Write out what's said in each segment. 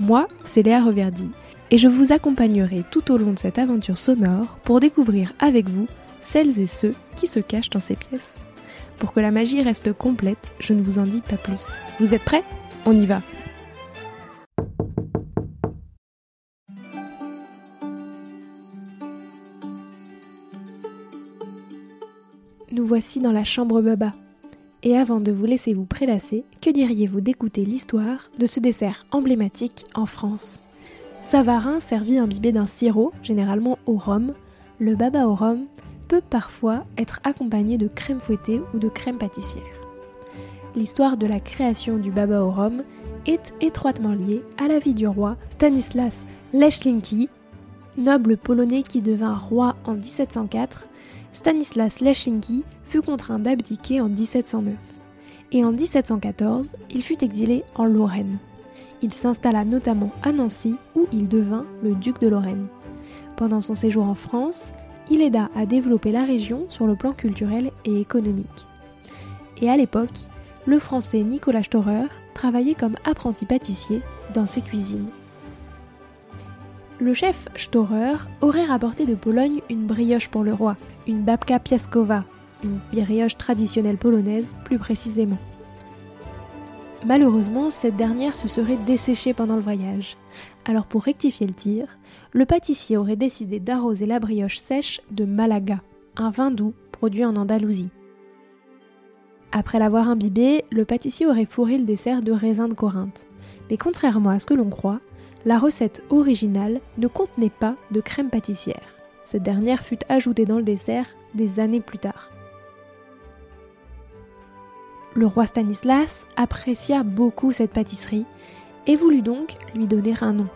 Moi, c'est Léa Reverdy, et je vous accompagnerai tout au long de cette aventure sonore pour découvrir avec vous celles et ceux qui se cachent dans ces pièces. Pour que la magie reste complète, je ne vous en dis pas plus. Vous êtes prêts? On y va Nous voici dans la chambre Baba, et avant de vous laisser vous prélasser, que diriez-vous d'écouter l'histoire de ce dessert emblématique en France? Savarin servi imbibé d'un sirop, généralement au rhum, le baba au rhum peut parfois être accompagné de crème fouettée ou de crème pâtissière. L'histoire de la création du baba au rhum est étroitement liée à la vie du roi Stanislas Leszczynski, noble polonais qui devint roi en 1704 Stanislas Leszczynski fut contraint d'abdiquer en 1709. Et en 1714, il fut exilé en Lorraine. Il s'installa notamment à Nancy où il devint le duc de Lorraine. Pendant son séjour en France, il aida à développer la région sur le plan culturel et économique. Et à l'époque, le français Nicolas Storer travaillait comme apprenti pâtissier dans ses cuisines. Le chef Storer aurait rapporté de Pologne une brioche pour le roi, une babka piaskowa, une brioche traditionnelle polonaise plus précisément. Malheureusement, cette dernière se serait desséchée pendant le voyage. Alors pour rectifier le tir, le pâtissier aurait décidé d'arroser la brioche sèche de Malaga, un vin doux produit en Andalousie. Après l'avoir imbibé, le pâtissier aurait fourré le dessert de raisin de Corinthe. Mais contrairement à ce que l'on croit, la recette originale ne contenait pas de crème pâtissière. Cette dernière fut ajoutée dans le dessert des années plus tard. Le roi Stanislas apprécia beaucoup cette pâtisserie et voulut donc lui donner un nom.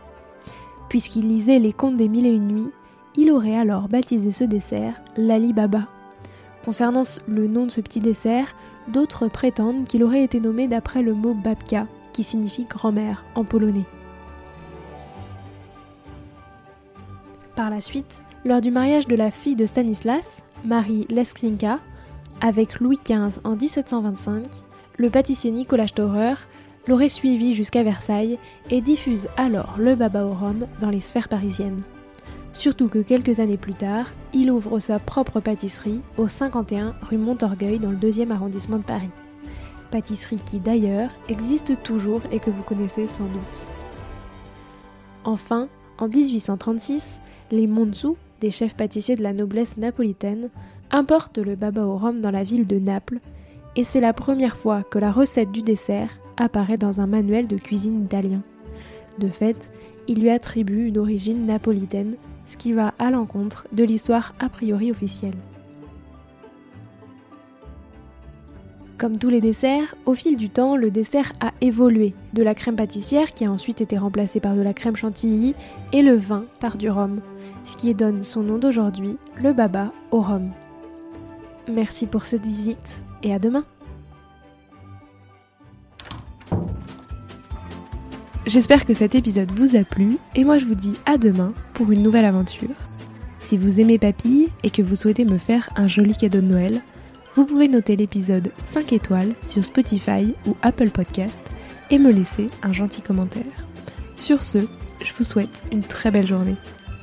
Puisqu'il lisait les contes des mille et une nuits, il aurait alors baptisé ce dessert l'Ali Baba. Concernant le nom de ce petit dessert, d'autres prétendent qu'il aurait été nommé d'après le mot babka, qui signifie grand-mère en polonais. Par la suite, lors du mariage de la fille de Stanislas, Marie Lesklinka, avec Louis XV en 1725, le pâtissier Nicolas Storer l'aurait suivi jusqu'à Versailles et diffuse alors le baba au rhum dans les sphères parisiennes. Surtout que quelques années plus tard, il ouvre sa propre pâtisserie au 51 rue Montorgueil dans le 2e arrondissement de Paris. Pâtisserie qui d'ailleurs existe toujours et que vous connaissez sans doute. Enfin, en 1836, les Montsou, des chefs pâtissiers de la noblesse napolitaine, importent le baba au rhum dans la ville de Naples, et c'est la première fois que la recette du dessert apparaît dans un manuel de cuisine italien. De fait, il lui attribue une origine napolitaine, ce qui va à l'encontre de l'histoire a priori officielle. Comme tous les desserts, au fil du temps, le dessert a évolué, de la crème pâtissière qui a ensuite été remplacée par de la crème chantilly et le vin par du rhum ce qui donne son nom d'aujourd'hui, le Baba au rhum. Merci pour cette visite et à demain. J'espère que cet épisode vous a plu et moi je vous dis à demain pour une nouvelle aventure. Si vous aimez Papille et que vous souhaitez me faire un joli cadeau de Noël, vous pouvez noter l'épisode 5 étoiles sur Spotify ou Apple Podcast et me laisser un gentil commentaire. Sur ce, je vous souhaite une très belle journée.